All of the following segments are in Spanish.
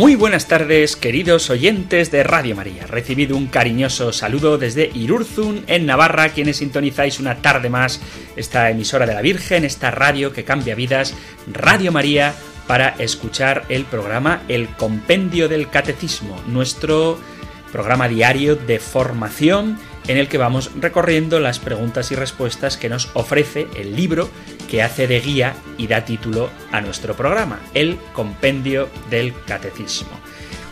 Muy buenas tardes, queridos oyentes de Radio María. Recibido un cariñoso saludo desde Irurzun, en Navarra, quienes sintonizáis una tarde más esta emisora de la Virgen, esta radio que cambia vidas, Radio María, para escuchar el programa El Compendio del Catecismo, nuestro programa diario de formación en el que vamos recorriendo las preguntas y respuestas que nos ofrece el libro que hace de guía y da título a nuestro programa, el Compendio del Catecismo.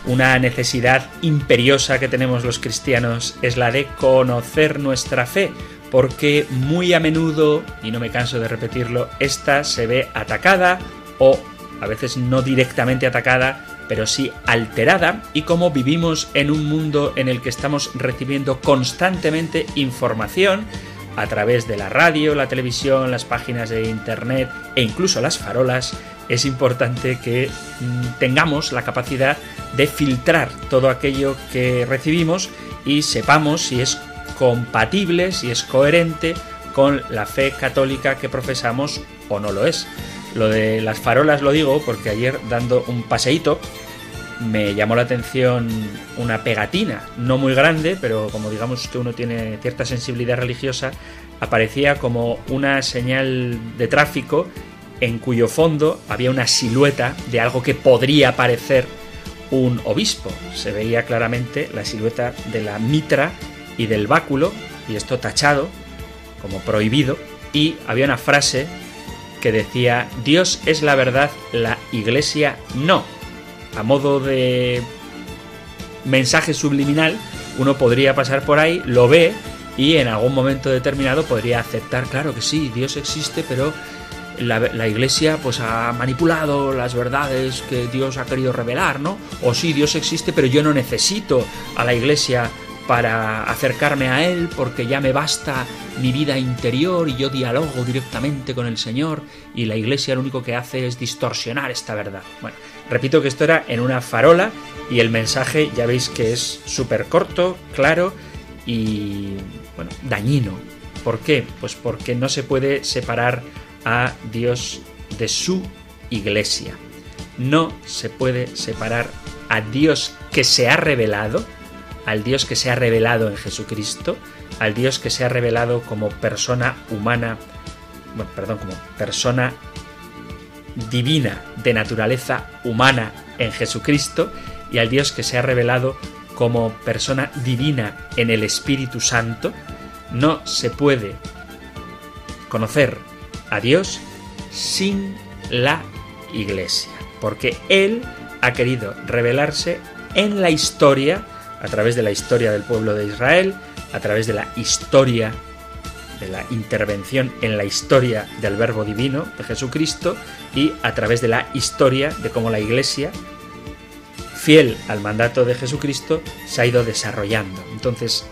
Una necesidad imperiosa que tenemos los cristianos es la de conocer nuestra fe, porque muy a menudo, y no me canso de repetirlo, esta se ve atacada o a veces no directamente atacada pero sí alterada y como vivimos en un mundo en el que estamos recibiendo constantemente información a través de la radio, la televisión, las páginas de internet e incluso las farolas, es importante que mm, tengamos la capacidad de filtrar todo aquello que recibimos y sepamos si es compatible, si es coherente con la fe católica que profesamos o no lo es. Lo de las farolas lo digo porque ayer dando un paseíto me llamó la atención una pegatina, no muy grande, pero como digamos que uno tiene cierta sensibilidad religiosa, aparecía como una señal de tráfico en cuyo fondo había una silueta de algo que podría parecer un obispo. Se veía claramente la silueta de la mitra y del báculo, y esto tachado como prohibido, y había una frase que decía, Dios es la verdad, la iglesia no. A modo de mensaje subliminal, uno podría pasar por ahí, lo ve y en algún momento determinado podría aceptar, claro que sí, Dios existe, pero la, iglesia pues ha manipulado las verdades que Dios ha querido revelar, ¿no? O sí, Dios existe, pero yo no necesito a la iglesia para acercarme a Él porque ya me basta mi vida interior y yo dialogo directamente con el Señor y la Iglesia lo único que hace es distorsionar esta verdad. Bueno, repito que esto era en una farola y el mensaje ya veis que es súper corto, claro y bueno, dañino. ¿Por qué? Pues porque no se puede separar a Dios de su Iglesia. No se puede separar a Dios que se ha revelado, al Dios que se ha revelado en Jesucristo, al Dios que se ha revelado como persona humana, bueno, perdón, como persona divina de naturaleza humana en Jesucristo, y al Dios que se ha revelado como persona divina en el Espíritu Santo, no se puede conocer a Dios sin la Iglesia, porque Él ha querido revelarse en la historia, a través de la historia del pueblo de Israel, a través de la historia, de la intervención en la historia del Verbo Divino de Jesucristo y a través de la historia de cómo la Iglesia, fiel al mandato de Jesucristo, se ha ido desarrollando. Entonces,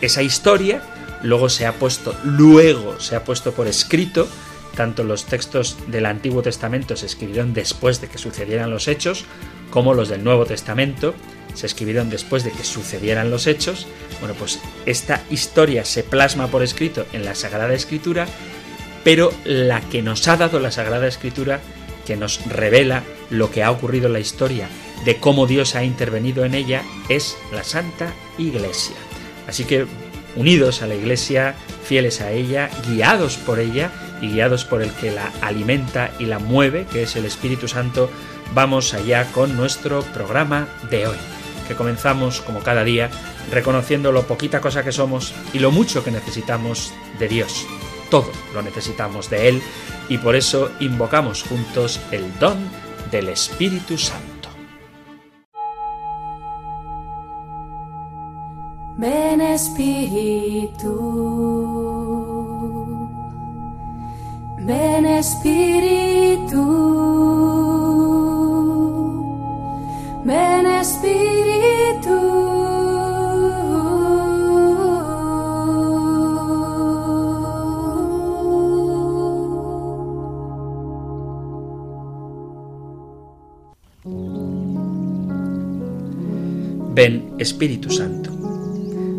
esa historia luego se ha puesto, luego se ha puesto por escrito, tanto los textos del Antiguo Testamento se escribieron después de que sucedieran los hechos, como los del Nuevo Testamento, se escribieron después de que sucedieran los hechos, bueno, pues esta historia se plasma por escrito en la Sagrada Escritura, pero la que nos ha dado la Sagrada Escritura, que nos revela lo que ha ocurrido en la historia, de cómo Dios ha intervenido en ella, es la Santa Iglesia. Así que unidos a la Iglesia, fieles a ella, guiados por ella y guiados por el que la alimenta y la mueve, que es el Espíritu Santo, vamos allá con nuestro programa de hoy que comenzamos, como cada día, reconociendo lo poquita cosa que somos y lo mucho que necesitamos de Dios. Todo lo necesitamos de Él y por eso invocamos juntos el don del Espíritu Santo. Ven Espíritu, ven Espíritu, Ven Espíritu. Ven Espíritu Santo.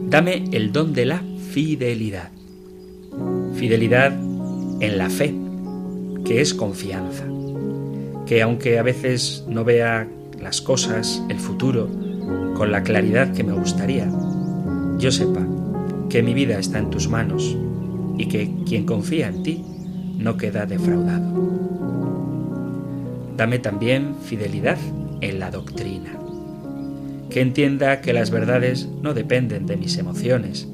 Dame el don de la fidelidad. Fidelidad en la fe, que es confianza. Que aunque a veces no vea las cosas, el futuro, con la claridad que me gustaría, yo sepa que mi vida está en tus manos y que quien confía en ti no queda defraudado. Dame también fidelidad en la doctrina, que entienda que las verdades no dependen de mis emociones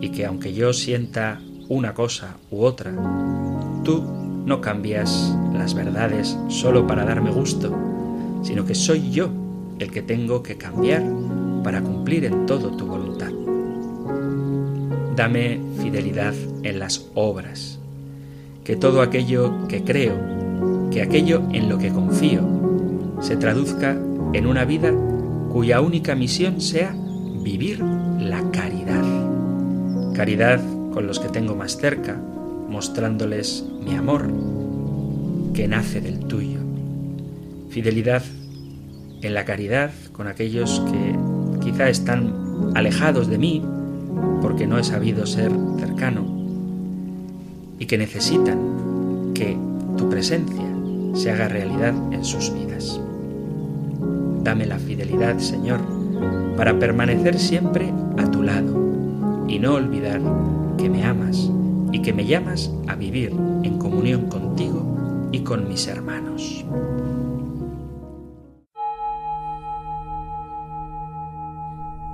y que aunque yo sienta una cosa u otra, tú no cambias las verdades solo para darme gusto, sino que soy yo el que tengo que cambiar para cumplir en todo tu voluntad. Dame fidelidad en las obras, que todo aquello que creo, que aquello en lo que confío, se traduzca en una vida cuya única misión sea vivir la caridad. Caridad con los que tengo más cerca, mostrándoles mi amor, que nace del tuyo. Fidelidad en la caridad con aquellos que quizá están alejados de mí porque no he sabido ser cercano y que necesitan que tu presencia se haga realidad en sus vidas. Dame la fidelidad, Señor, para permanecer siempre a tu lado y no olvidar que me amas y que me llamas a vivir en comunión contigo y con mis hermanos.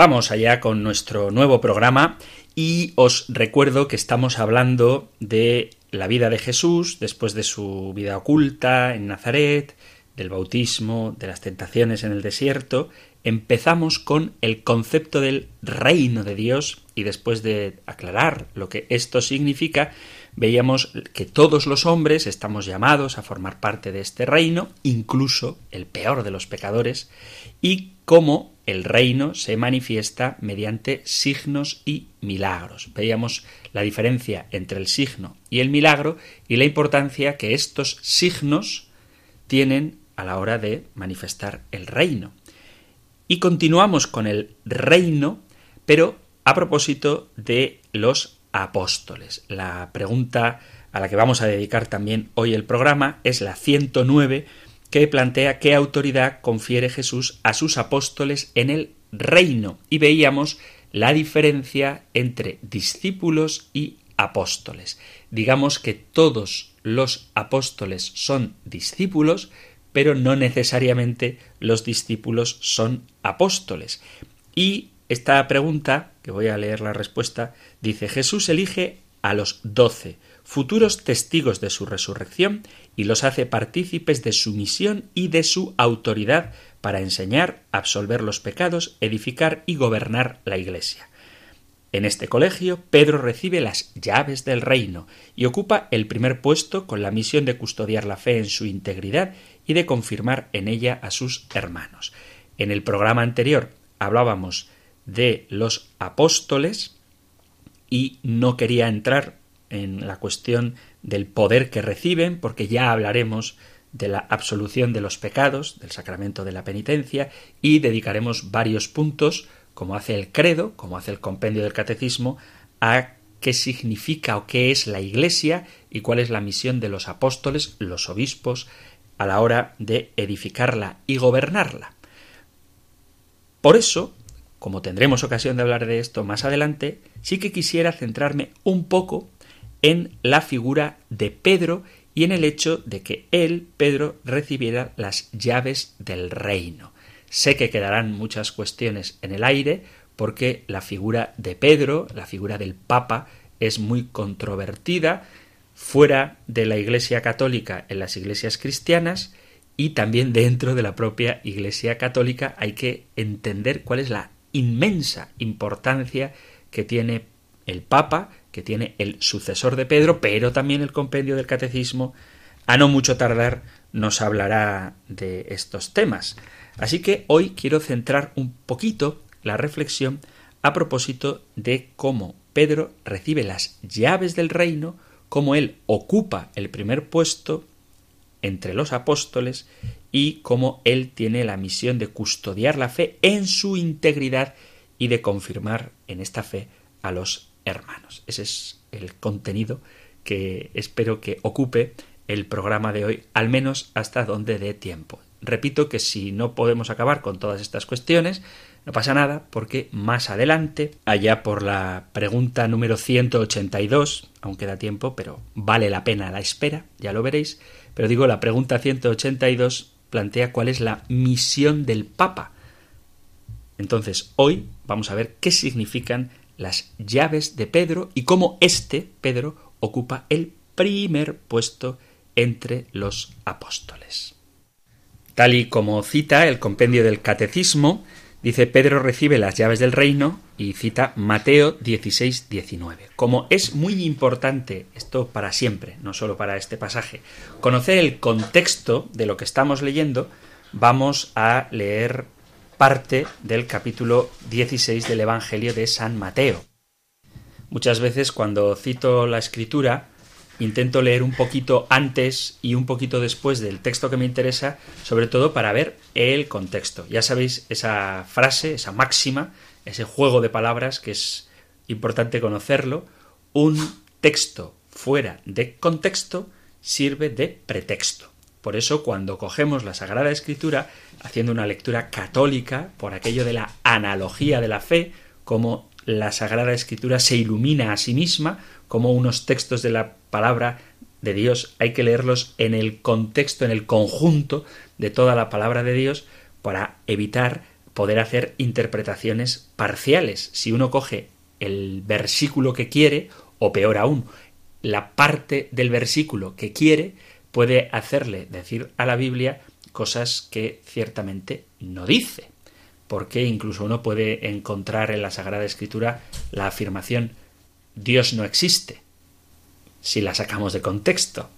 Vamos allá con nuestro nuevo programa y os recuerdo que estamos hablando de la vida de Jesús después de su vida oculta en Nazaret, del bautismo, de las tentaciones en el desierto. Empezamos con el concepto del reino de Dios y después de aclarar lo que esto significa, veíamos que todos los hombres estamos llamados a formar parte de este reino, incluso el peor de los pecadores, y cómo el reino se manifiesta mediante signos y milagros. Veíamos la diferencia entre el signo y el milagro y la importancia que estos signos tienen a la hora de manifestar el reino. Y continuamos con el reino, pero a propósito de los apóstoles. La pregunta a la que vamos a dedicar también hoy el programa es la 109 que plantea qué autoridad confiere Jesús a sus apóstoles en el reino. Y veíamos la diferencia entre discípulos y apóstoles. Digamos que todos los apóstoles son discípulos, pero no necesariamente los discípulos son apóstoles. Y esta pregunta, que voy a leer la respuesta, dice Jesús elige a los doce, futuros testigos de su resurrección, y los hace partícipes de su misión y de su autoridad para enseñar, absolver los pecados, edificar y gobernar la Iglesia. En este colegio, Pedro recibe las llaves del reino y ocupa el primer puesto con la misión de custodiar la fe en su integridad y de confirmar en ella a sus hermanos. En el programa anterior hablábamos de los apóstoles y no quería entrar en la cuestión del poder que reciben, porque ya hablaremos de la absolución de los pecados, del sacramento de la penitencia, y dedicaremos varios puntos, como hace el credo, como hace el compendio del catecismo, a qué significa o qué es la Iglesia y cuál es la misión de los apóstoles, los obispos, a la hora de edificarla y gobernarla. Por eso, como tendremos ocasión de hablar de esto más adelante, sí que quisiera centrarme un poco en la figura de Pedro y en el hecho de que él, Pedro, recibiera las llaves del reino. Sé que quedarán muchas cuestiones en el aire, porque la figura de Pedro, la figura del Papa, es muy controvertida fuera de la Iglesia católica en las iglesias cristianas y también dentro de la propia Iglesia católica hay que entender cuál es la inmensa importancia que tiene el Papa que tiene el sucesor de Pedro, pero también el compendio del catecismo, a no mucho tardar, nos hablará de estos temas. Así que hoy quiero centrar un poquito la reflexión a propósito de cómo Pedro recibe las llaves del reino, cómo él ocupa el primer puesto entre los apóstoles y cómo él tiene la misión de custodiar la fe en su integridad y de confirmar en esta fe a los hermanos. Ese es el contenido que espero que ocupe el programa de hoy, al menos hasta donde dé tiempo. Repito que si no podemos acabar con todas estas cuestiones, no pasa nada porque más adelante, allá por la pregunta número 182, aunque da tiempo, pero vale la pena la espera, ya lo veréis, pero digo, la pregunta 182 plantea cuál es la misión del Papa. Entonces, hoy vamos a ver qué significan las llaves de Pedro y cómo este, Pedro, ocupa el primer puesto entre los apóstoles. Tal y como cita el compendio del Catecismo, dice Pedro recibe las llaves del reino y cita Mateo 16, 19. Como es muy importante esto para siempre, no solo para este pasaje, conocer el contexto de lo que estamos leyendo, vamos a leer parte del capítulo 16 del Evangelio de San Mateo. Muchas veces cuando cito la escritura, intento leer un poquito antes y un poquito después del texto que me interesa, sobre todo para ver el contexto. Ya sabéis esa frase, esa máxima, ese juego de palabras que es importante conocerlo. Un texto fuera de contexto sirve de pretexto. Por eso cuando cogemos la Sagrada Escritura, haciendo una lectura católica, por aquello de la analogía de la fe, como la Sagrada Escritura se ilumina a sí misma, como unos textos de la palabra de Dios hay que leerlos en el contexto, en el conjunto de toda la palabra de Dios, para evitar poder hacer interpretaciones parciales. Si uno coge el versículo que quiere, o peor aún, la parte del versículo que quiere, puede hacerle decir a la Biblia cosas que ciertamente no dice, porque incluso uno puede encontrar en la Sagrada Escritura la afirmación Dios no existe, si la sacamos de contexto.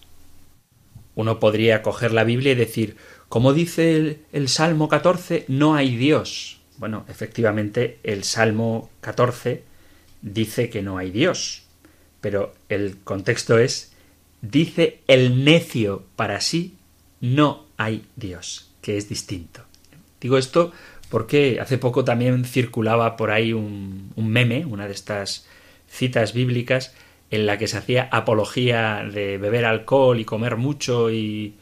Uno podría coger la Biblia y decir, como dice el, el, Salmo 14, no hay Dios. Bueno, efectivamente, el Salmo 14 dice que no hay Dios, pero el contexto es dice el necio para sí, no hay Dios, que es distinto. Digo esto porque hace poco también circulaba por ahí un, meme, una de estas citas bíblicas, en la que se hacía apología de beber alcohol y comer mucho y,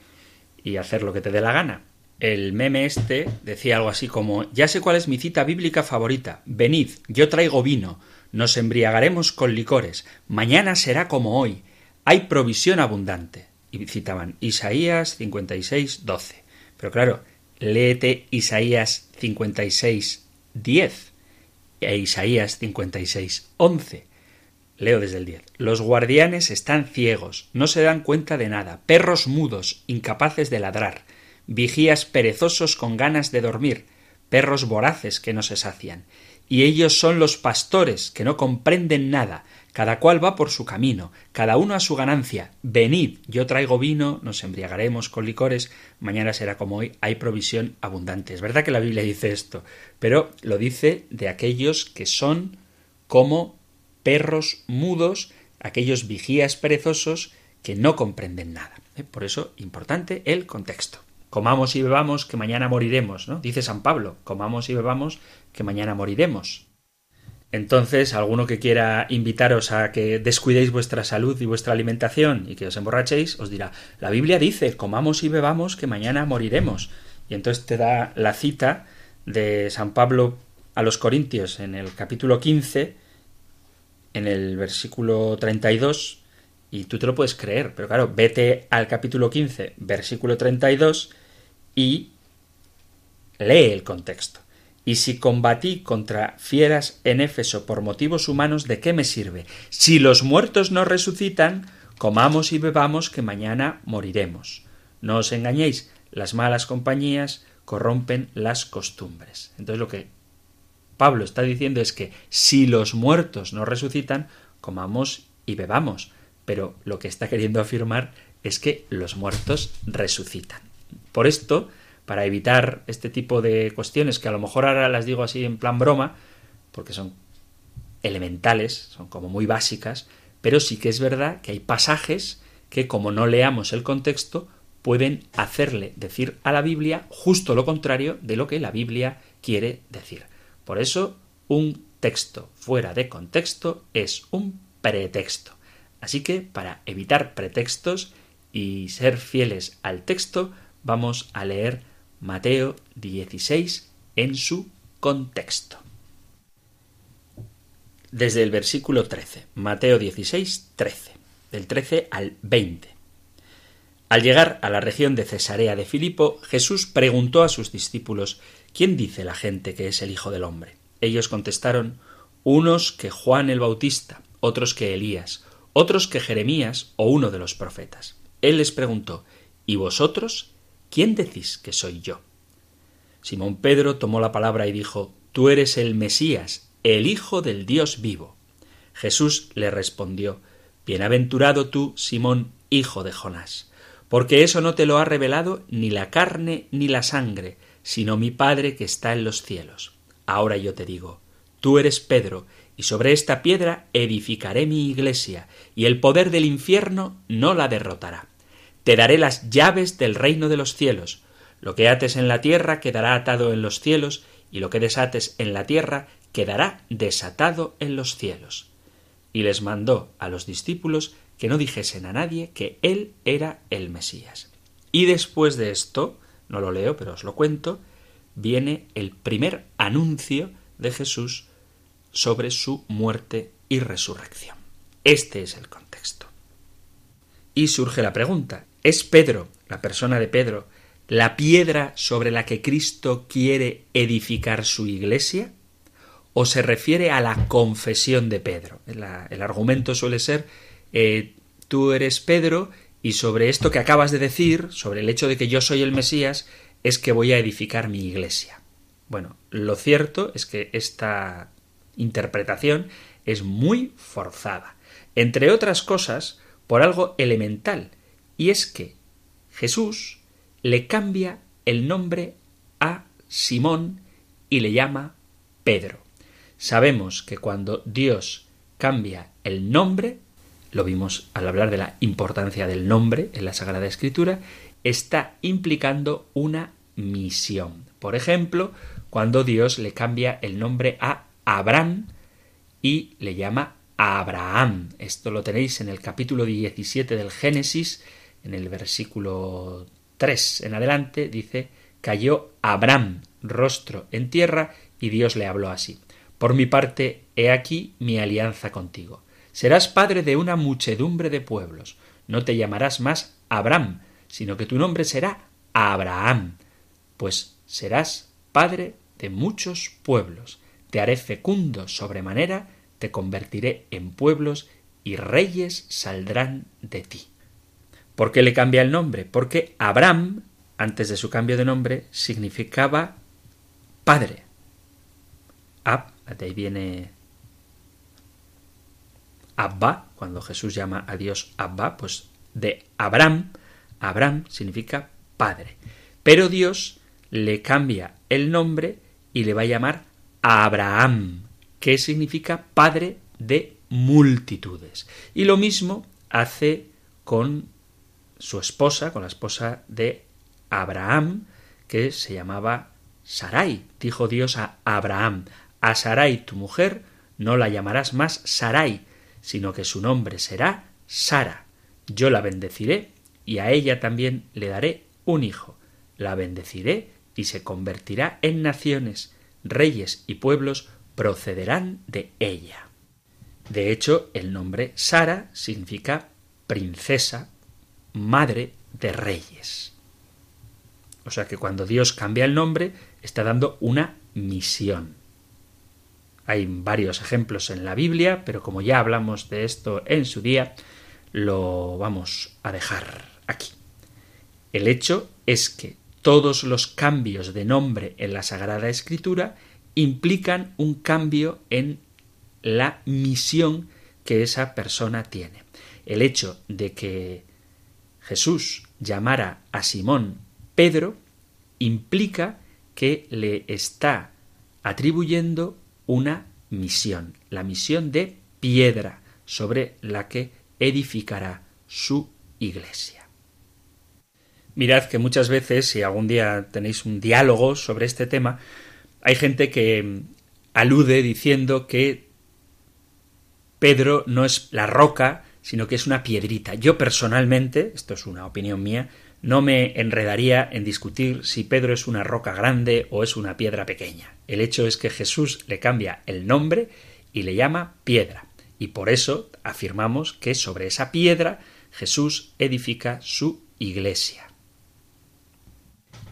y hacer lo que te dé la gana. El meme este decía algo así como Ya sé cuál es mi cita bíblica favorita. Venid, yo traigo vino, nos embriagaremos con licores, mañana será como hoy, hay provisión abundante. Y citaban Isaías 56, 12. Pero claro, léete Isaías 56, 10 e Isaías 56, 11. Leo desde el 10. Los guardianes están ciegos, no se dan cuenta de nada, perros mudos, incapaces de ladrar, vigías perezosos con ganas de dormir, perros voraces que no se sacian. Y ellos son los pastores que no comprenden nada, cada cual va por su camino, cada uno a su ganancia. Venid, yo traigo vino, nos embriagaremos con licores, mañana será como hoy, hay provisión abundante. Es verdad que la Biblia dice esto, pero lo dice de aquellos que son como perros mudos, aquellos vigías perezosos que no comprenden nada. ¿Eh? Por eso, importante el contexto. Comamos y bebamos que mañana moriremos, ¿no? Dice San Pablo, comamos y bebamos que mañana moriremos. Entonces, alguno que quiera invitaros a que descuidéis vuestra salud y vuestra alimentación y que os emborrachéis, os dirá, la Biblia dice, comamos y bebamos que mañana moriremos. Y entonces te da la cita de San Pablo a los Corintios en el capítulo 15, en el versículo 32, y tú te lo puedes creer, pero claro, vete al capítulo 15, versículo 32, y lee el contexto. Y si combatí contra fieras en Éfeso por motivos humanos, ¿de qué me sirve? Si los muertos no resucitan, comamos y bebamos que mañana moriremos. No os engañéis, las malas compañías corrompen las costumbres. Entonces lo que Pablo está diciendo es que si los muertos no resucitan, comamos y bebamos. Pero lo que está queriendo afirmar es que los muertos resucitan. Por esto, para evitar este tipo de cuestiones, que a lo mejor ahora las digo así en plan broma, porque son elementales, son como muy básicas, pero sí que es verdad que hay pasajes que como no leamos el contexto, pueden hacerle decir a la Biblia justo lo contrario de lo que la Biblia quiere decir. Por eso, un texto fuera de contexto es un pretexto. Así que, para evitar pretextos y ser fieles al texto, vamos a leer Mateo 16 en su contexto. Desde el versículo 13, Mateo 16, 13, del 13 al 20. Al llegar a la región de Cesarea de Filipo, Jesús preguntó a sus discípulos ¿Quién dice la gente que es el Hijo del Hombre? Ellos contestaron unos que Juan el Bautista, otros que Elías, otros que Jeremías o uno de los profetas. Él les preguntó ¿Y vosotros? ¿Quién decís que soy yo? Simón Pedro tomó la palabra y dijo Tú eres el Mesías, el Hijo del Dios vivo. Jesús le respondió Bienaventurado tú, Simón, hijo de Jonás, porque eso no te lo ha revelado ni la carne ni la sangre, sino mi Padre que está en los cielos. Ahora yo te digo, tú eres Pedro, y sobre esta piedra edificaré mi iglesia, y el poder del infierno no la derrotará. Te daré las llaves del reino de los cielos. Lo que ates en la tierra quedará atado en los cielos, y lo que desates en la tierra quedará desatado en los cielos. Y les mandó a los discípulos que no dijesen a nadie que él era el Mesías. Y después de esto, no lo leo, pero os lo cuento, viene el primer anuncio de Jesús sobre su muerte y resurrección. Este es el contexto. Y surge la pregunta, ¿es Pedro, la persona de Pedro, la piedra sobre la que Cristo quiere edificar su iglesia? ¿O se refiere a la confesión de Pedro? El, argumento suele ser, eh, tú eres Pedro y sobre esto que acabas de decir, sobre el hecho de que yo soy el Mesías, es que voy a edificar mi iglesia. Bueno, lo cierto es que esta interpretación es muy forzada, entre otras cosas por algo elemental, y es que Jesús le cambia el nombre a Simón y le llama Pedro. Sabemos que cuando Dios cambia el nombre, lo vimos al hablar de la importancia del nombre en la Sagrada Escritura, está implicando una misión. Por ejemplo, cuando Dios le cambia el nombre a Abraham y le llama Abraham. Esto lo tenéis en el capítulo 17 del Génesis, en el versículo 3 en adelante, dice, cayó Abraham rostro en tierra y Dios le habló así. Por mi parte, he aquí mi alianza contigo Serás padre de una muchedumbre de pueblos. No te llamarás más Abraham, sino que tu nombre será Abraham, pues serás padre de muchos pueblos. Te haré fecundo sobremanera, te convertiré en pueblos y reyes saldrán de ti. ¿Por qué le cambia el nombre? Porque Abraham, antes de su cambio de nombre, significaba padre. Ab, de ahí viene Abba, cuando Jesús llama a Dios Abba, pues de Abraham, Abraham significa padre. Pero Dios le cambia el nombre y le va a llamar Abraham, que significa padre de multitudes. Y lo mismo hace con su esposa, con la esposa de Abraham, que se llamaba Sarai. Dijo Dios a Abraham, a Sarai tu mujer no la llamarás más Sarai, sino que su nombre será Sara. Yo la bendeciré y a ella también le daré un hijo. La bendeciré y se convertirá en naciones, reyes y pueblos procederán de ella. De hecho, el nombre Sara significa princesa, madre de reyes. O sea que cuando Dios cambia el nombre, está dando una misión. Hay varios ejemplos en la Biblia, pero como ya hablamos de esto en su día, lo vamos a dejar aquí. El hecho es que todos los cambios de nombre en la Sagrada Escritura implican un cambio en la misión que esa persona tiene. El hecho de que Jesús llamara a Simón Pedro implica que le está atribuyendo una misión, la misión de piedra sobre la que edificará su iglesia. Mirad que muchas veces, si algún día tenéis un diálogo sobre este tema, hay gente que alude diciendo que Pedro no es la roca, sino que es una piedrita. Yo personalmente, esto es una opinión mía, no me enredaría en discutir si Pedro es una roca grande o es una piedra pequeña. El hecho es que Jesús le cambia el nombre y le llama piedra. Y por eso afirmamos que sobre esa piedra Jesús edifica su iglesia.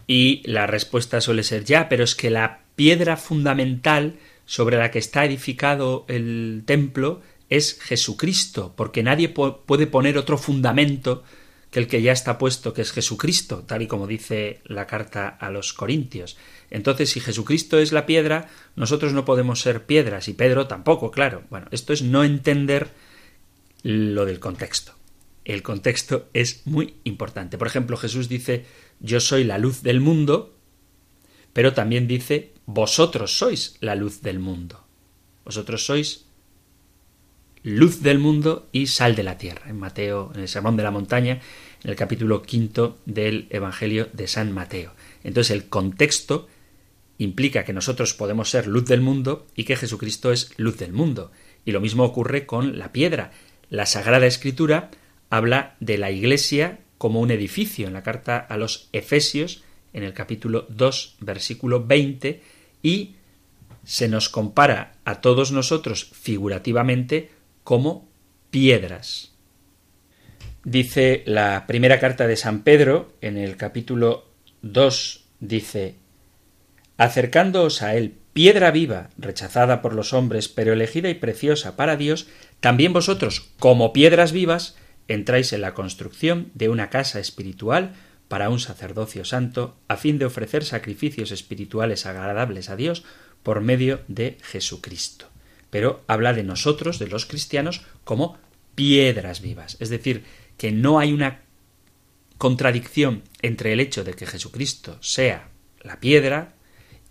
Y la respuesta suele ser ya, pero es que la piedra fundamental sobre la que está edificado el templo es Jesucristo, porque nadie puede poner otro fundamento que el que ya está puesto, que es Jesucristo, tal y como dice la carta a los Corintios. Entonces, si Jesucristo es la piedra, nosotros no podemos ser piedras, y Pedro tampoco, claro. Bueno, esto es no entender lo del contexto. El contexto es muy importante. Por ejemplo, Jesús dice, yo soy la luz del mundo, pero también dice, vosotros sois la luz del mundo. Vosotros sois luz del mundo y sal de la tierra. En Mateo, en el Sermón de la Montaña, en el capítulo quinto del Evangelio de San Mateo. Entonces el contexto implica que nosotros podemos ser luz del mundo y que Jesucristo es luz del mundo. Y lo mismo ocurre con la piedra. La Sagrada Escritura habla de la Iglesia como un edificio. En la carta a los Efesios, en el capítulo 2, versículo 20, y se nos compara a todos nosotros figurativamente como piedras. Dice la primera carta de San Pedro, en el capítulo 2, dice, acercándoos a él, piedra viva, rechazada por los hombres, pero elegida y preciosa para Dios, también vosotros, como piedras vivas, entráis en la construcción de una casa espiritual para un sacerdocio santo, a fin de ofrecer sacrificios espirituales agradables a Dios por medio de Jesucristo pero habla de nosotros, de los cristianos, como piedras vivas. Es decir, que no hay una contradicción entre el hecho de que Jesucristo sea la piedra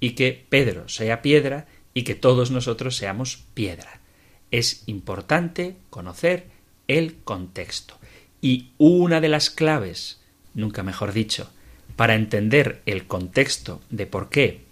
y que Pedro sea piedra y que todos nosotros seamos piedra. Es importante conocer el contexto. Y una de las claves, nunca mejor dicho, para entender el contexto de por qué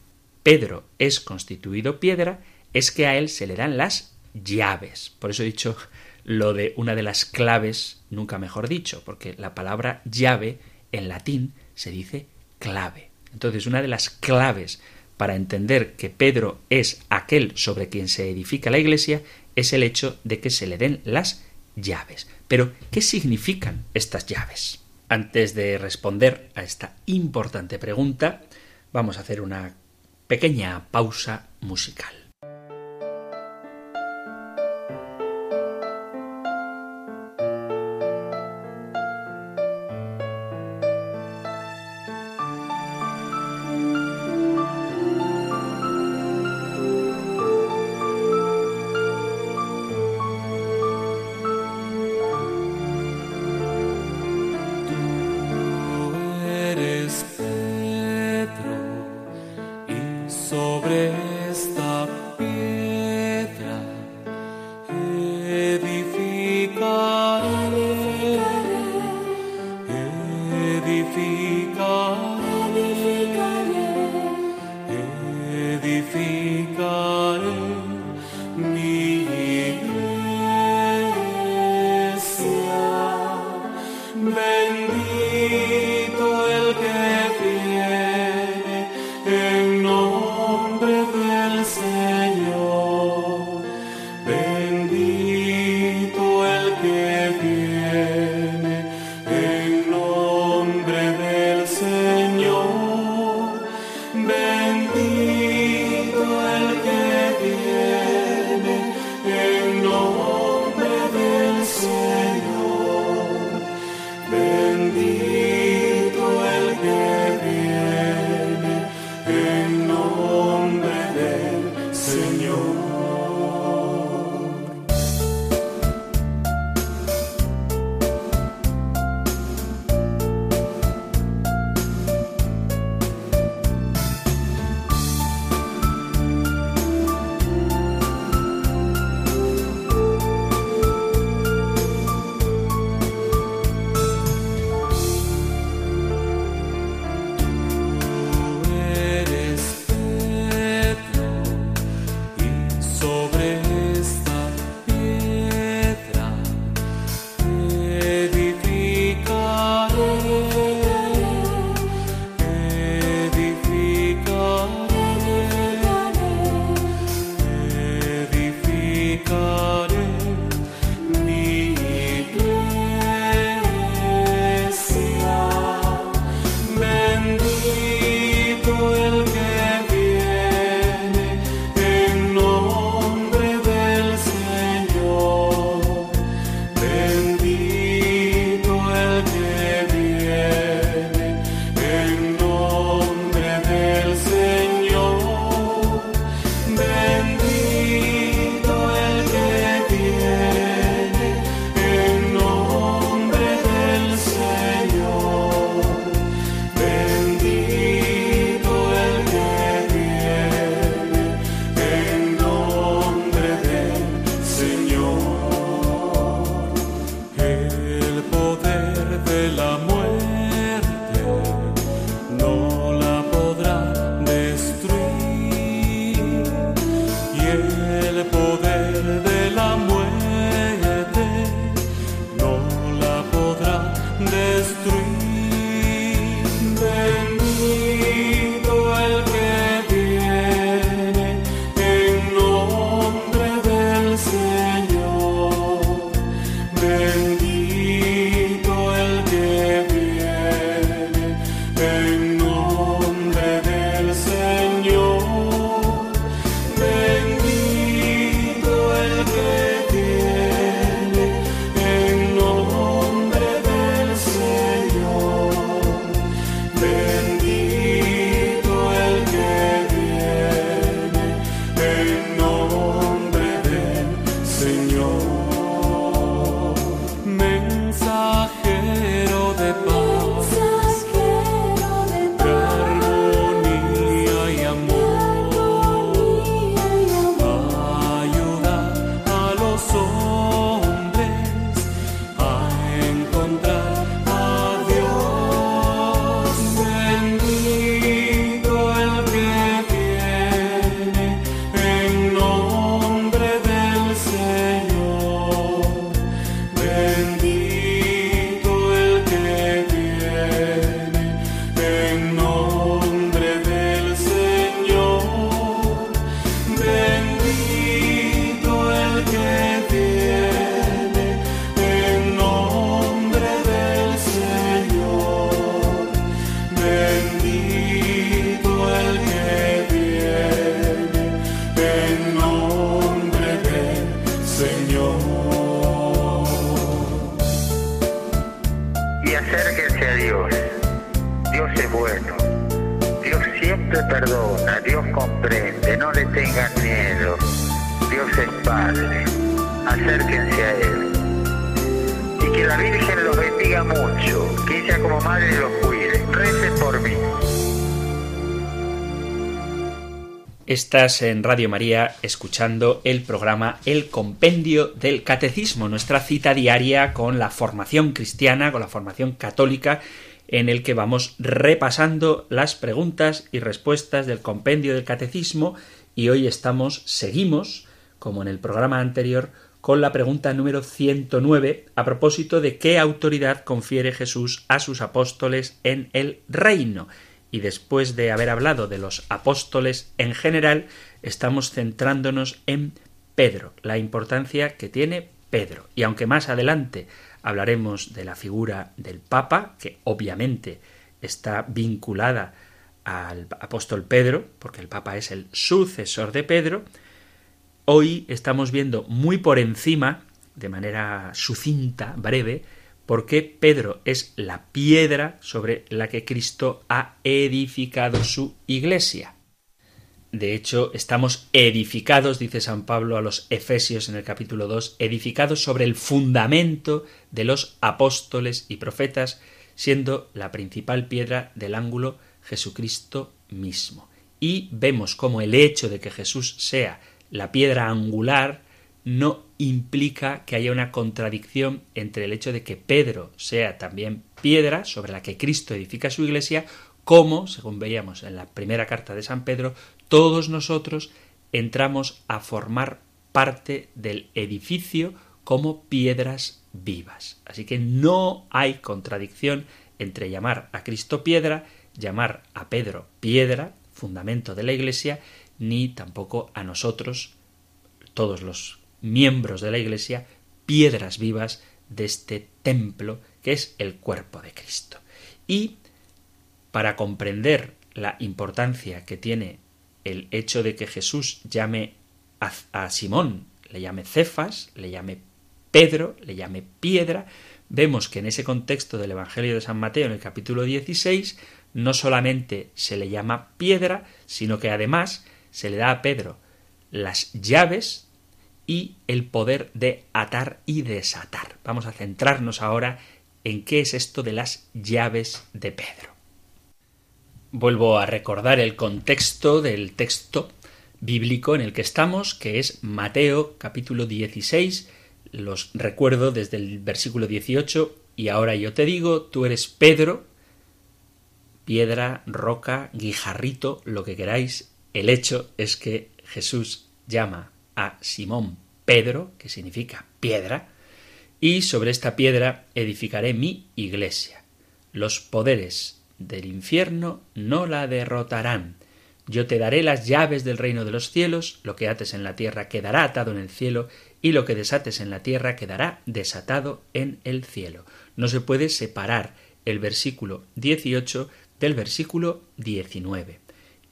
Pedro es constituido piedra es que a él se le dan las llaves. Por eso he dicho lo de una de las claves, nunca mejor dicho, porque la palabra llave en latín se dice clave. Entonces, una de las claves para entender que Pedro es aquel sobre quien se edifica la iglesia es el hecho de que se le den las llaves. Pero, ¿qué significan estas llaves? Antes de responder a esta importante pregunta, vamos a hacer una pequeña pausa musical. Estás en Radio María escuchando el programa El Compendio del Catecismo, nuestra cita diaria con la formación cristiana, con la formación católica, en el que vamos repasando las preguntas y respuestas del Compendio del Catecismo. Y hoy estamos, seguimos, como en el programa anterior, con la pregunta número 109 a propósito de qué autoridad confiere Jesús a sus apóstoles en el reino y después de haber hablado de los apóstoles en general, estamos centrándonos en Pedro, la importancia que tiene Pedro. Y aunque más adelante hablaremos de la figura del Papa, que obviamente está vinculada al apóstol Pedro, porque el Papa es el sucesor de Pedro, hoy estamos viendo muy por encima, de manera sucinta, breve, porque Pedro es la piedra sobre la que Cristo ha edificado su iglesia. De hecho, estamos edificados, dice San Pablo a los Efesios en el capítulo 2, edificados sobre el fundamento de los apóstoles y profetas, siendo la principal piedra del ángulo Jesucristo mismo. Y vemos como el hecho de que Jesús sea la piedra angular no implica que haya una contradicción entre el hecho de que Pedro sea también piedra sobre la que Cristo edifica su iglesia, como, según veíamos en la primera carta de San Pedro, todos nosotros entramos a formar parte del edificio como piedras vivas. Así que no hay contradicción entre llamar a Cristo piedra, llamar a Pedro piedra, fundamento de la iglesia, ni tampoco a nosotros, todos los miembros de la Iglesia, piedras vivas de este templo que es el cuerpo de Cristo. Y para comprender la importancia que tiene el hecho de que Jesús llame a, Simón, le llame Cefas, le llame Pedro, le llame piedra, vemos que en ese contexto del Evangelio de San Mateo, en el capítulo 16, no solamente se le llama piedra, sino que además se le da a Pedro las llaves y el poder de atar y desatar. Vamos a centrarnos ahora en qué es esto de las llaves de Pedro. Vuelvo a recordar el contexto del texto bíblico en el que estamos, que es Mateo capítulo 16. Los recuerdo desde el versículo 18 y ahora yo te digo, tú eres Pedro, piedra, roca, guijarrito, lo que queráis. El hecho es que Jesús llama a Simón Pedro, que significa piedra, y sobre esta piedra edificaré mi iglesia. Los poderes del infierno no la derrotarán. Yo te daré las llaves del reino de los cielos, lo que ates en la tierra quedará atado en el cielo, y lo que desates en la tierra quedará desatado en el cielo. No se puede separar el versículo 18 del versículo 19.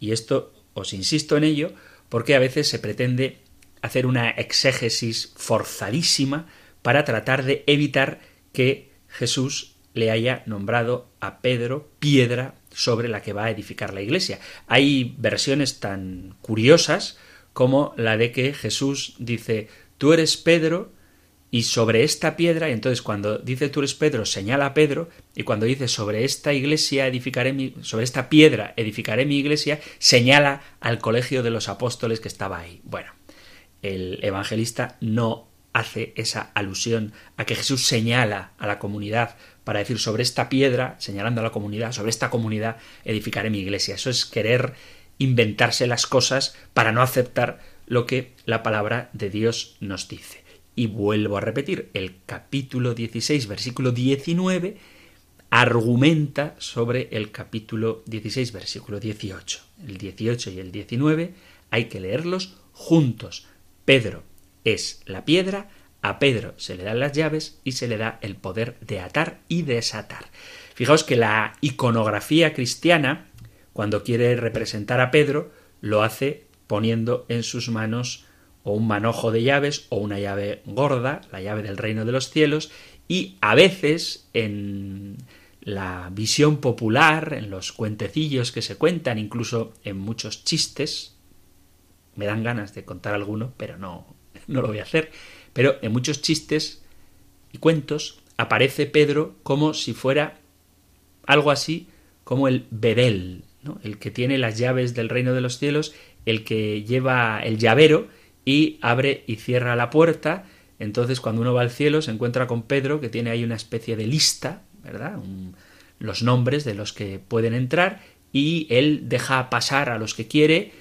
Y esto os insisto en ello porque a veces se pretende hacer una exégesis forzadísima para tratar de evitar que Jesús le haya nombrado a Pedro piedra sobre la que va a edificar la iglesia. Hay versiones tan curiosas como la de que Jesús dice tú eres Pedro y sobre esta piedra, y entonces cuando dice tú eres Pedro, señala a Pedro, y cuando dice sobre esta iglesia edificaré mi, sobre esta piedra edificaré mi iglesia, señala al colegio de los apóstoles que estaba ahí. Bueno, el evangelista no hace esa alusión a que Jesús señala a la comunidad para decir sobre esta piedra, señalando a la comunidad, sobre esta comunidad edificaré mi iglesia. Eso es querer inventarse las cosas para no aceptar lo que la palabra de Dios nos dice. Y vuelvo a repetir, el capítulo 16, versículo 19, argumenta sobre el capítulo 16, versículo 18. El 18 y el 19 hay que leerlos juntos Pedro es la piedra, a Pedro se le dan las llaves y se le da el poder de atar y desatar. Fijaos que la iconografía cristiana, cuando quiere representar a Pedro, lo hace poniendo en sus manos o un manojo de llaves o una llave gorda, la llave del reino de los cielos, y a veces en la visión popular, en los cuentecillos que se cuentan, incluso en muchos chistes, me dan ganas de contar alguno, pero no, no lo voy a hacer, pero en muchos chistes y cuentos aparece Pedro como si fuera algo así como el Bedel, ¿no? el que tiene las llaves del reino de los cielos, el que lleva el llavero y abre y cierra la puerta. Entonces, cuando uno va al cielo, se encuentra con Pedro, que tiene ahí una especie de lista, ¿verdad? los nombres de los que pueden entrar, y él deja pasar a los que quiere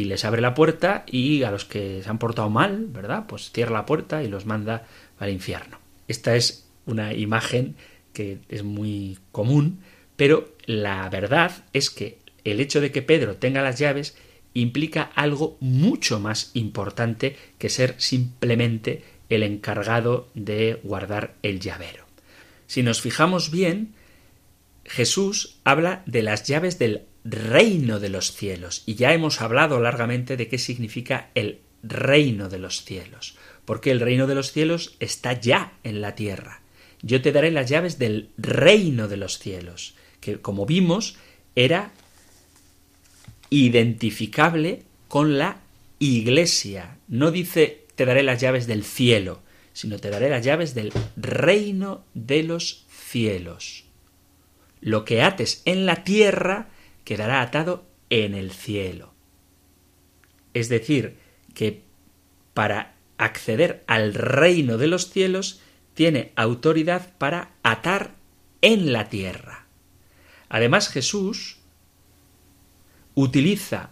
y les abre la puerta, y a los que se han portado mal, ¿verdad? Pues cierra la puerta y los manda al infierno. Esta es una imagen que es muy común, pero la verdad es que el hecho de que Pedro tenga las llaves implica algo mucho más importante que ser simplemente el encargado de guardar el llavero. Si nos fijamos bien, Jesús habla de las llaves del reino de los cielos y ya hemos hablado largamente de qué significa el reino de los cielos, porque el reino de los cielos está ya en la tierra. Yo te daré las llaves del reino de los cielos, que como vimos era identificable con la iglesia. No dice te daré las llaves del cielo, sino te daré las llaves del reino de los cielos. Lo que ates en la tierra quedará atado en el cielo. Es decir, que para acceder al reino de los cielos tiene autoridad para atar en la tierra. Además Jesús utiliza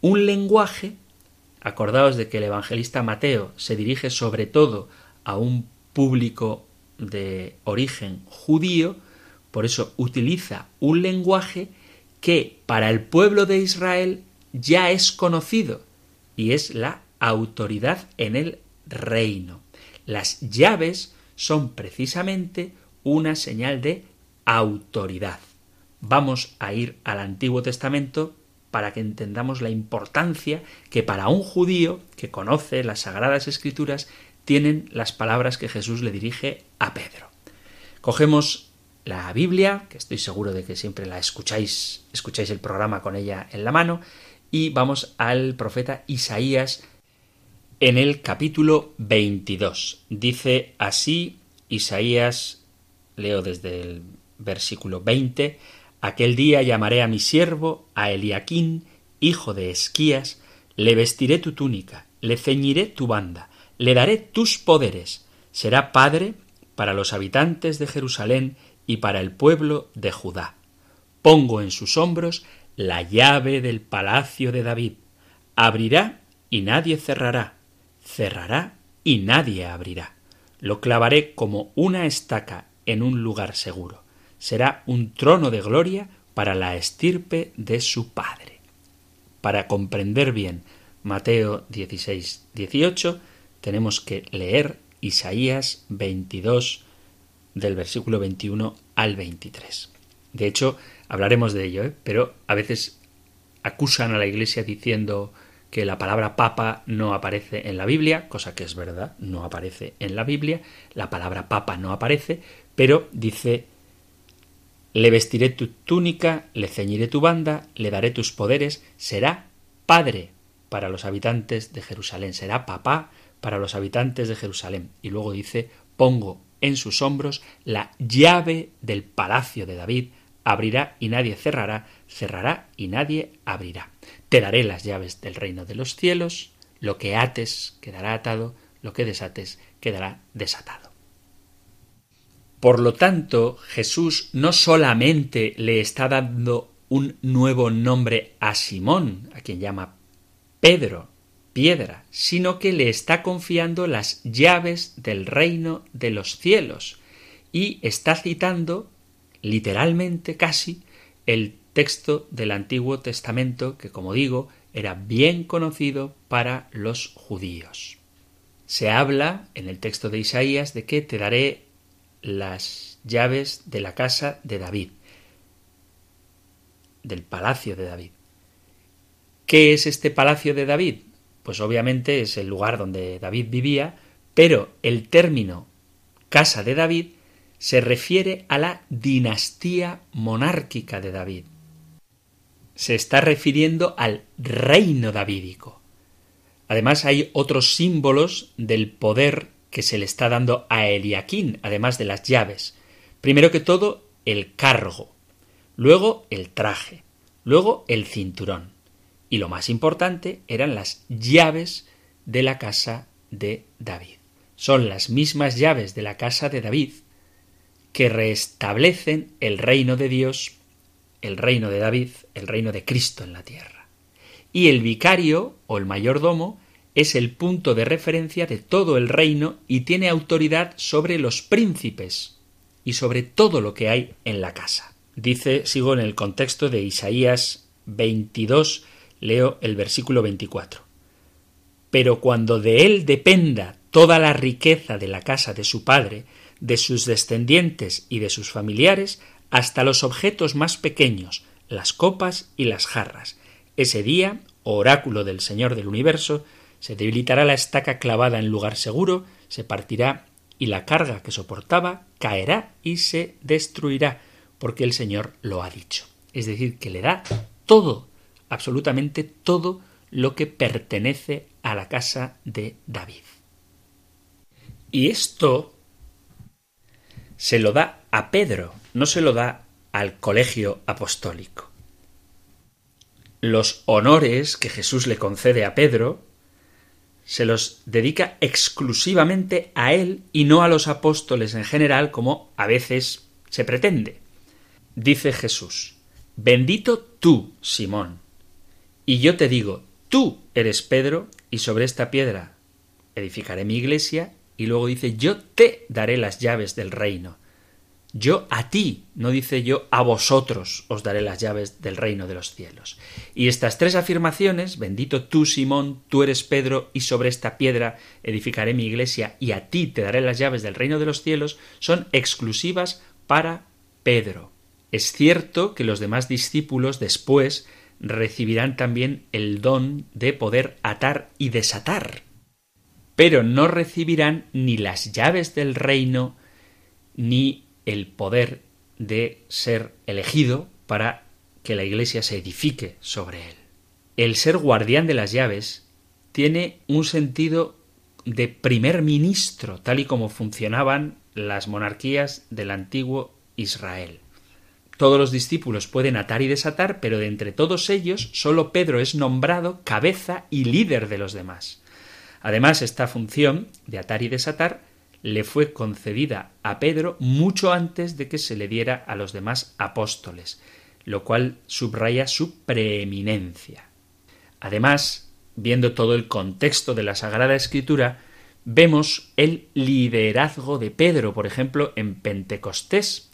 un lenguaje, acordaos de que el evangelista Mateo se dirige sobre todo a un público de origen judío, por eso utiliza un lenguaje que para el pueblo de Israel ya es conocido y es la autoridad en el reino. Las llaves son precisamente una señal de autoridad. Vamos a ir al Antiguo Testamento para que entendamos la importancia que para un judío que conoce las sagradas escrituras tienen las palabras que Jesús le dirige a Pedro. Cogemos la Biblia, que estoy seguro de que siempre la escucháis, escucháis el programa con ella en la mano, y vamos al profeta Isaías en el capítulo 22. Dice así Isaías, leo desde el versículo 20, Aquel día llamaré a mi siervo, a Eliaquín, hijo de Esquías, le vestiré tu túnica, le ceñiré tu banda, le daré tus poderes, será padre para los habitantes de Jerusalén y para el pueblo de Judá. Pongo en sus hombros la llave del palacio de David. Abrirá y nadie cerrará, cerrará y nadie abrirá. Lo clavaré como una estaca en un lugar seguro será un trono de gloria para la estirpe de su Padre. Para comprender bien Mateo 16, 18, tenemos que leer Isaías 22 del versículo 21 al 23. De hecho, hablaremos de ello, ¿eh? pero a veces acusan a la Iglesia diciendo que la palabra papa no aparece en la Biblia, cosa que es verdad, no aparece en la Biblia, la palabra papa no aparece, pero dice le vestiré tu túnica, le ceñiré tu banda, le daré tus poderes, será padre para los habitantes de Jerusalén, será papá para los habitantes de Jerusalén. Y luego dice, pongo en sus hombros la llave del palacio de David, abrirá y nadie cerrará, cerrará y nadie abrirá. Te daré las llaves del reino de los cielos, lo que ates quedará atado, lo que desates quedará desatado. Por lo tanto, Jesús no solamente le está dando un nuevo nombre a Simón, a quien llama Pedro, piedra, sino que le está confiando las llaves del reino de los cielos y está citando literalmente casi el texto del Antiguo Testamento que, como digo, era bien conocido para los judíos. Se habla en el texto de Isaías de que te daré las llaves de la casa de David, del palacio de David. ¿Qué es este palacio de David? Pues obviamente es el lugar donde David vivía, pero el término casa de David se refiere a la dinastía monárquica de David. Se está refiriendo al reino davídico. Además hay otros símbolos del poder que se le está dando a Eliaquín, además de las llaves. Primero que todo, el cargo, luego el traje, luego el cinturón. Y lo más importante eran las llaves de la casa de David. Son las mismas llaves de la casa de David que restablecen el reino de Dios, el reino de David, el reino de Cristo en la tierra. Y el vicario o el mayordomo es el punto de referencia de todo el reino y tiene autoridad sobre los príncipes y sobre todo lo que hay en la casa. Dice, sigo en el contexto de Isaías 22, leo el versículo 24. Pero cuando de él dependa toda la riqueza de la casa de su padre, de sus descendientes y de sus familiares, hasta los objetos más pequeños, las copas y las jarras. Ese día, oráculo del Señor del universo, se debilitará la estaca clavada en lugar seguro, se partirá y la carga que soportaba caerá y se destruirá, porque el Señor lo ha dicho. Es decir, que le da todo, absolutamente todo lo que pertenece a la casa de David. Y esto se lo da a Pedro, no se lo da al colegio apostólico. Los honores que Jesús le concede a Pedro se los dedica exclusivamente a él y no a los apóstoles en general, como a veces se pretende. Dice Jesús, bendito tú, Simón, y yo te digo, tú eres Pedro, y sobre esta piedra edificaré mi iglesia, y luego dice, yo te daré las llaves del reino. Yo a ti, no dice yo a vosotros os daré las llaves del reino de los cielos. Y estas tres afirmaciones, bendito tú Simón, tú eres Pedro, y sobre esta piedra edificaré mi iglesia, y a ti te daré las llaves del reino de los cielos, son exclusivas para Pedro. Es cierto que los demás discípulos después recibirán también el don de poder atar y desatar, pero no recibirán ni las llaves del reino, ni el poder de ser elegido para que la Iglesia se edifique sobre él. El ser guardián de las llaves tiene un sentido de primer ministro, tal y como funcionaban las monarquías del antiguo Israel. Todos los discípulos pueden atar y desatar, pero de entre todos ellos solo Pedro es nombrado cabeza y líder de los demás. Además, esta función de atar y desatar le fue concedida a Pedro mucho antes de que se le diera a los demás apóstoles, lo cual subraya su preeminencia. Además, viendo todo el contexto de la Sagrada Escritura, vemos el liderazgo de Pedro, por ejemplo, en Pentecostés,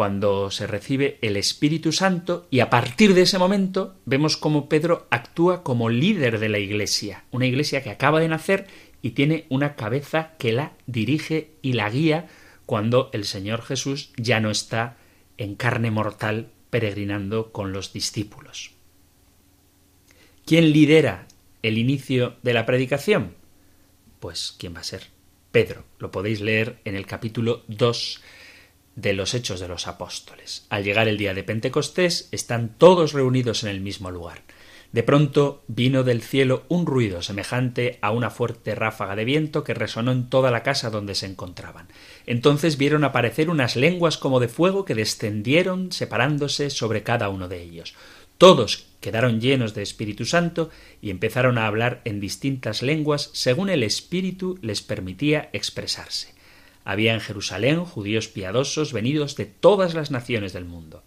cuando se recibe el Espíritu Santo y a partir de ese momento vemos cómo Pedro actúa como líder de la Iglesia, una Iglesia que acaba de nacer y tiene una cabeza que la dirige y la guía cuando el Señor Jesús ya no está en carne mortal peregrinando con los discípulos. ¿Quién lidera el inicio de la predicación? Pues ¿quién va a ser? Pedro. Lo podéis leer en el capítulo 2 de los Hechos de los Apóstoles. Al llegar el día de Pentecostés están todos reunidos en el mismo lugar. De pronto vino del cielo un ruido semejante a una fuerte ráfaga de viento que resonó en toda la casa donde se encontraban. Entonces vieron aparecer unas lenguas como de fuego que descendieron separándose sobre cada uno de ellos. Todos quedaron llenos de Espíritu Santo y empezaron a hablar en distintas lenguas según el Espíritu les permitía expresarse. Había en Jerusalén judíos piadosos venidos de todas las naciones del mundo.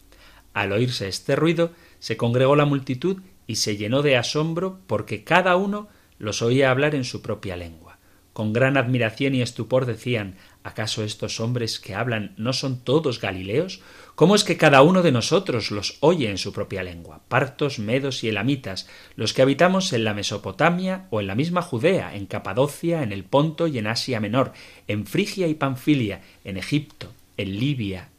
Al oírse este ruido, se congregó la multitud y se llenó de asombro porque cada uno los oía hablar en su propia lengua. Con gran admiración y estupor decían ¿Acaso estos hombres que hablan no son todos galileos? ¿Cómo es que cada uno de nosotros los oye en su propia lengua? Partos, medos y elamitas, los que habitamos en la Mesopotamia o en la misma Judea, en Capadocia, en el Ponto y en Asia Menor, en Frigia y Panfilia, en Egipto, en Libia,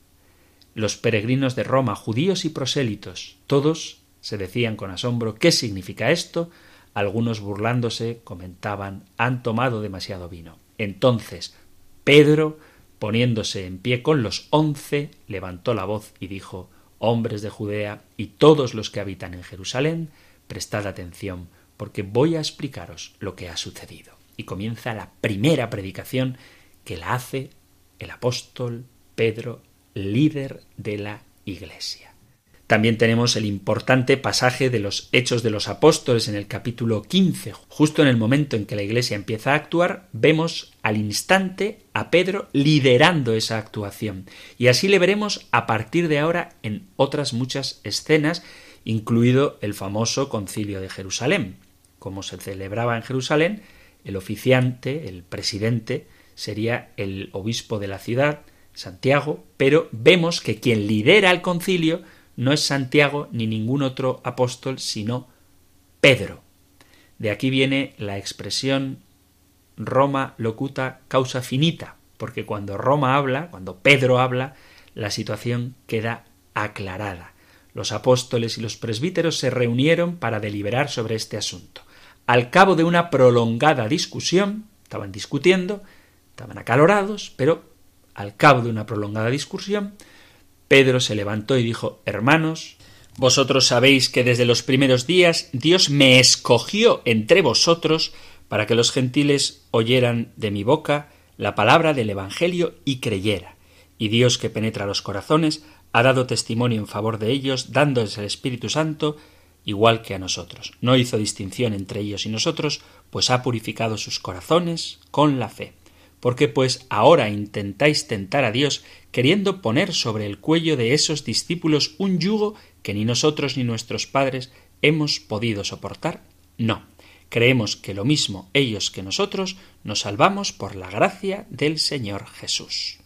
los peregrinos de Roma, judíos y prosélitos, todos se decían con asombro ¿qué significa esto? Algunos burlándose comentaban han tomado demasiado vino. Entonces Pedro poniéndose en pie con los once, levantó la voz y dijo Hombres de Judea y todos los que habitan en Jerusalén, prestad atención, porque voy a explicaros lo que ha sucedido. Y comienza la primera predicación que la hace el apóstol Pedro, líder de la Iglesia. También tenemos el importante pasaje de los Hechos de los Apóstoles en el capítulo 15. Justo en el momento en que la Iglesia empieza a actuar, vemos al instante a Pedro liderando esa actuación. Y así le veremos a partir de ahora en otras muchas escenas, incluido el famoso concilio de Jerusalén. Como se celebraba en Jerusalén, el oficiante, el presidente, sería el obispo de la ciudad, Santiago, pero vemos que quien lidera el concilio no es Santiago ni ningún otro apóstol, sino Pedro. De aquí viene la expresión Roma locuta causa finita, porque cuando Roma habla, cuando Pedro habla, la situación queda aclarada. Los apóstoles y los presbíteros se reunieron para deliberar sobre este asunto. Al cabo de una prolongada discusión, estaban discutiendo, estaban acalorados, pero al cabo de una prolongada discusión, Pedro se levantó y dijo Hermanos, vosotros sabéis que desde los primeros días Dios me escogió entre vosotros para que los gentiles oyeran de mi boca la palabra del Evangelio y creyera. Y Dios que penetra los corazones ha dado testimonio en favor de ellos, dándoles el Espíritu Santo, igual que a nosotros. No hizo distinción entre ellos y nosotros, pues ha purificado sus corazones con la fe. ¿Por qué pues ahora intentáis tentar a Dios queriendo poner sobre el cuello de esos discípulos un yugo que ni nosotros ni nuestros padres hemos podido soportar? No. Creemos que lo mismo ellos que nosotros nos salvamos por la gracia del Señor Jesús.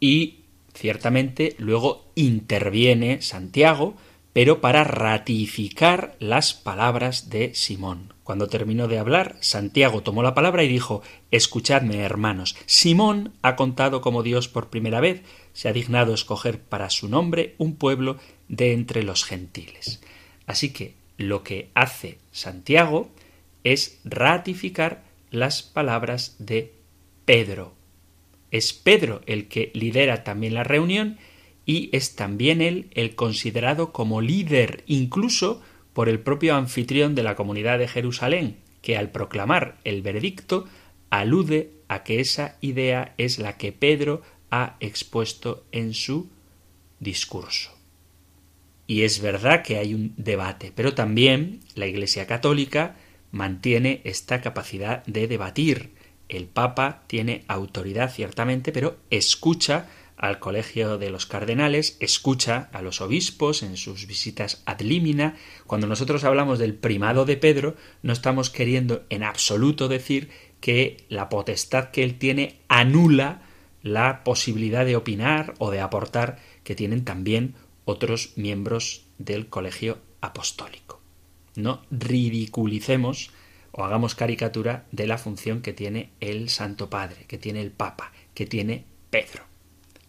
Y ciertamente luego interviene Santiago, pero para ratificar las palabras de Simón. Cuando terminó de hablar, Santiago tomó la palabra y dijo Escuchadme, hermanos. Simón ha contado como Dios por primera vez se ha dignado escoger para su nombre un pueblo de entre los gentiles. Así que lo que hace Santiago es ratificar las palabras de Pedro. Es Pedro el que lidera también la reunión y es también él el considerado como líder incluso por el propio anfitrión de la comunidad de Jerusalén, que al proclamar el veredicto alude a que esa idea es la que Pedro ha expuesto en su discurso. Y es verdad que hay un debate, pero también la Iglesia Católica mantiene esta capacidad de debatir. El Papa tiene autoridad ciertamente, pero escucha al colegio de los cardenales, escucha a los obispos en sus visitas ad limina. Cuando nosotros hablamos del primado de Pedro, no estamos queriendo en absoluto decir que la potestad que él tiene anula la posibilidad de opinar o de aportar que tienen también otros miembros del colegio apostólico. No ridiculicemos o hagamos caricatura de la función que tiene el Santo Padre, que tiene el Papa, que tiene Pedro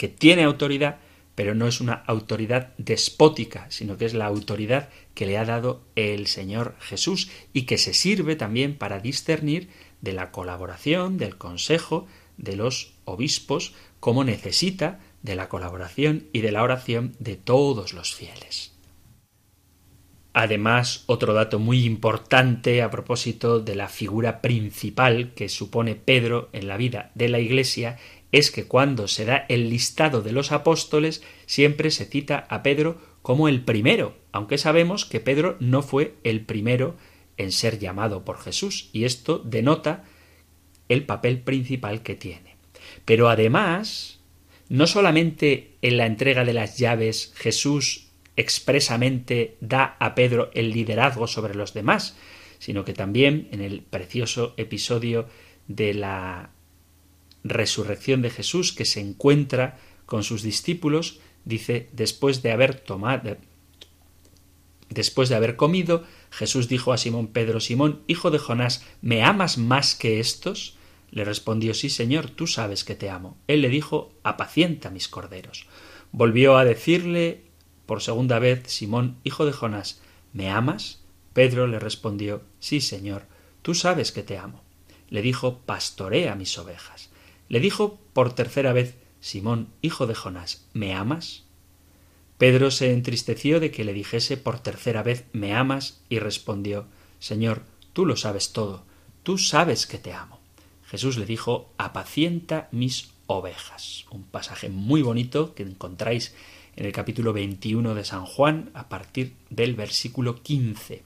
que tiene autoridad, pero no es una autoridad despótica, sino que es la autoridad que le ha dado el Señor Jesús y que se sirve también para discernir de la colaboración, del consejo de los obispos, como necesita de la colaboración y de la oración de todos los fieles. Además, otro dato muy importante a propósito de la figura principal que supone Pedro en la vida de la Iglesia es que cuando se da el listado de los apóstoles siempre se cita a Pedro como el primero, aunque sabemos que Pedro no fue el primero en ser llamado por Jesús, y esto denota el papel principal que tiene. Pero además, no solamente en la entrega de las llaves Jesús expresamente da a Pedro el liderazgo sobre los demás, sino que también en el precioso episodio de la resurrección de Jesús que se encuentra con sus discípulos, dice, después de haber tomado, después de haber comido, Jesús dijo a Simón Pedro, Simón, hijo de Jonás, ¿me amas más que estos? Le respondió, sí, Señor, tú sabes que te amo. Él le dijo, apacienta mis corderos. Volvió a decirle por segunda vez, Simón, hijo de Jonás, ¿me amas? Pedro le respondió, sí, Señor, tú sabes que te amo. Le dijo, pastorea mis ovejas. Le dijo por tercera vez Simón, hijo de Jonás, ¿me amas? Pedro se entristeció de que le dijese por tercera vez ¿me amas? y respondió Señor, tú lo sabes todo, tú sabes que te amo. Jesús le dijo apacienta mis ovejas. Un pasaje muy bonito que encontráis en el capítulo 21 de San Juan a partir del versículo 15.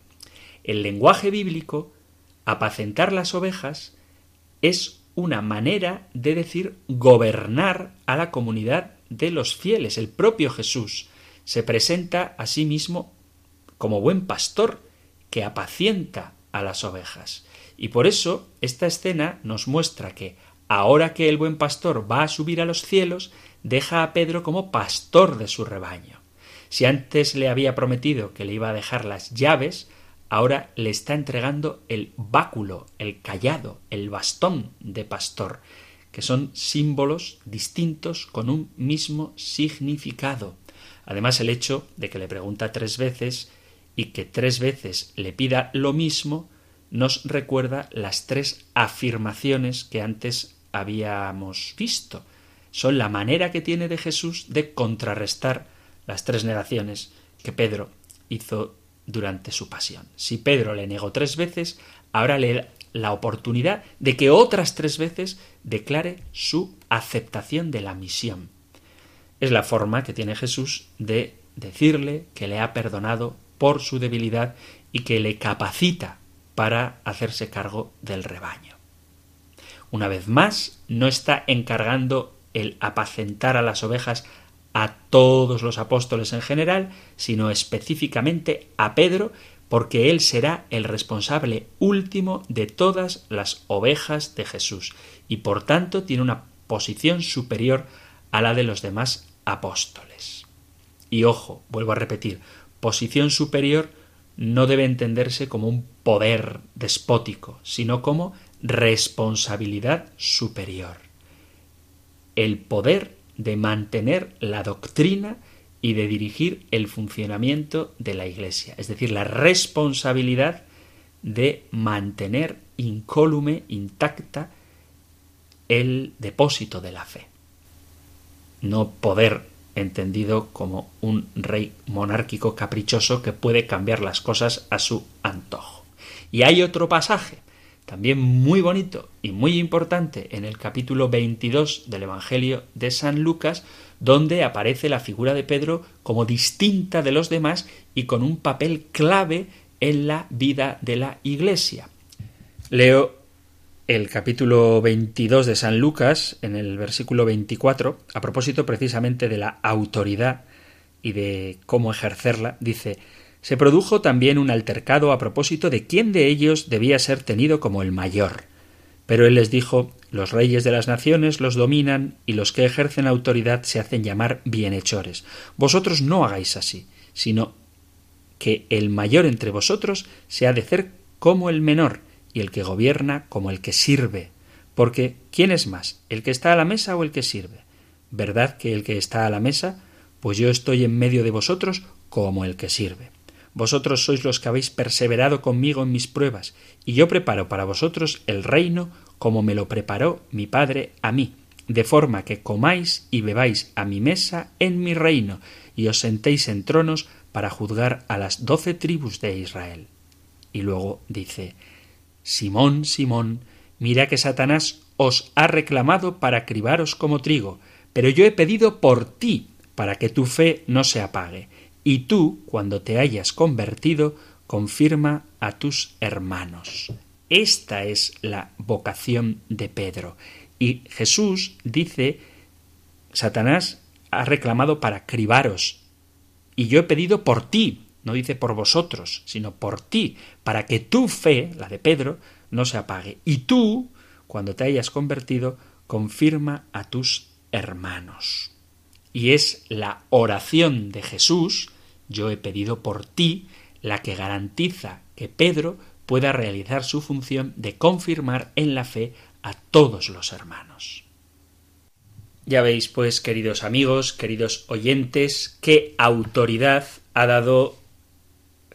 El lenguaje bíblico, apacentar las ovejas, es una manera de decir gobernar a la comunidad de los fieles. El propio Jesús se presenta a sí mismo como buen pastor que apacienta a las ovejas. Y por eso esta escena nos muestra que ahora que el buen pastor va a subir a los cielos, deja a Pedro como pastor de su rebaño. Si antes le había prometido que le iba a dejar las llaves, ahora le está entregando el báculo, el callado, el bastón de pastor, que son símbolos distintos con un mismo significado. Además, el hecho de que le pregunta tres veces y que tres veces le pida lo mismo nos recuerda las tres afirmaciones que antes habíamos visto. Son la manera que tiene de Jesús de contrarrestar las tres negaciones que Pedro hizo durante su pasión. Si Pedro le negó tres veces, ahora le da la oportunidad de que otras tres veces declare su aceptación de la misión. Es la forma que tiene Jesús de decirle que le ha perdonado por su debilidad y que le capacita para hacerse cargo del rebaño. Una vez más, no está encargando el apacentar a las ovejas a todos los apóstoles en general, sino específicamente a Pedro, porque él será el responsable último de todas las ovejas de Jesús, y por tanto tiene una posición superior a la de los demás apóstoles. Y ojo, vuelvo a repetir, posición superior no debe entenderse como un poder despótico, sino como responsabilidad superior. El poder de mantener la doctrina y de dirigir el funcionamiento de la Iglesia, es decir, la responsabilidad de mantener incólume, intacta, el depósito de la fe. No poder entendido como un rey monárquico caprichoso que puede cambiar las cosas a su antojo. Y hay otro pasaje también muy bonito y muy importante en el capítulo 22 del Evangelio de San Lucas, donde aparece la figura de Pedro como distinta de los demás y con un papel clave en la vida de la Iglesia. Leo el capítulo 22 de San Lucas, en el versículo 24, a propósito precisamente de la autoridad y de cómo ejercerla, dice se produjo también un altercado a propósito de quién de ellos debía ser tenido como el mayor. Pero él les dijo Los reyes de las naciones los dominan y los que ejercen autoridad se hacen llamar bienhechores. Vosotros no hagáis así, sino que el mayor entre vosotros se ha de ser como el menor, y el que gobierna como el que sirve. Porque ¿quién es más, el que está a la mesa o el que sirve? ¿Verdad que el que está a la mesa? Pues yo estoy en medio de vosotros como el que sirve. Vosotros sois los que habéis perseverado conmigo en mis pruebas, y yo preparo para vosotros el reino como me lo preparó mi Padre a mí, de forma que comáis y bebáis a mi mesa en mi reino, y os sentéis en tronos para juzgar a las doce tribus de Israel. Y luego dice Simón, Simón, mira que Satanás os ha reclamado para cribaros como trigo, pero yo he pedido por ti, para que tu fe no se apague y tú, cuando te hayas convertido, confirma a tus hermanos. Esta es la vocación de Pedro. Y Jesús dice, Satanás ha reclamado para cribaros, y yo he pedido por ti, no dice por vosotros, sino por ti, para que tu fe, la de Pedro, no se apague. Y tú, cuando te hayas convertido, confirma a tus hermanos. Y es la oración de Jesús yo he pedido por ti la que garantiza que Pedro pueda realizar su función de confirmar en la fe a todos los hermanos. Ya veis, pues, queridos amigos, queridos oyentes, qué autoridad ha dado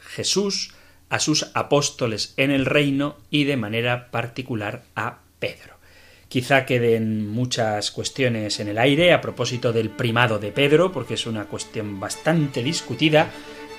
Jesús a sus apóstoles en el reino y de manera particular a Pedro. Quizá queden muchas cuestiones en el aire a propósito del primado de Pedro, porque es una cuestión bastante discutida,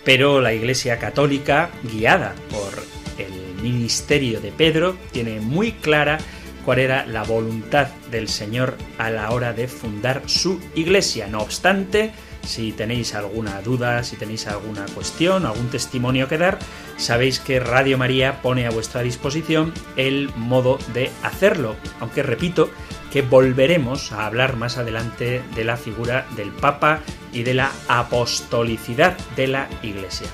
pero la Iglesia Católica, guiada por el ministerio de Pedro, tiene muy clara cuál era la voluntad del Señor a la hora de fundar su iglesia. No obstante, si tenéis alguna duda, si tenéis alguna cuestión, algún testimonio que dar, sabéis que Radio María pone a vuestra disposición el modo de hacerlo. Aunque repito que volveremos a hablar más adelante de la figura del Papa y de la apostolicidad de la Iglesia.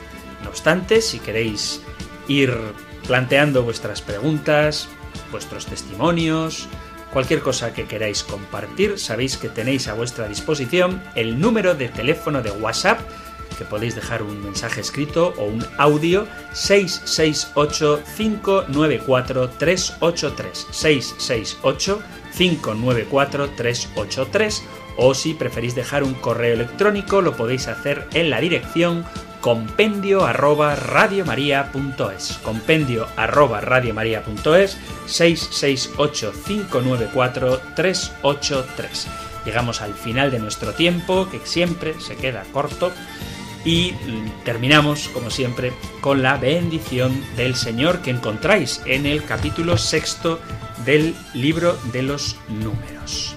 No obstante, si queréis ir planteando vuestras preguntas, vuestros testimonios, Cualquier cosa que queráis compartir, sabéis que tenéis a vuestra disposición el número de teléfono de WhatsApp, que podéis dejar un mensaje escrito o un audio 668-594-383. 668-594-383. O si preferís dejar un correo electrónico, lo podéis hacer en la dirección compendio arroba radiomaria.es compendio arroba radiomaria.es 668 594 383 llegamos al final de nuestro tiempo que siempre se queda corto y terminamos como siempre con la bendición del Señor que encontráis en el capítulo sexto del libro de los números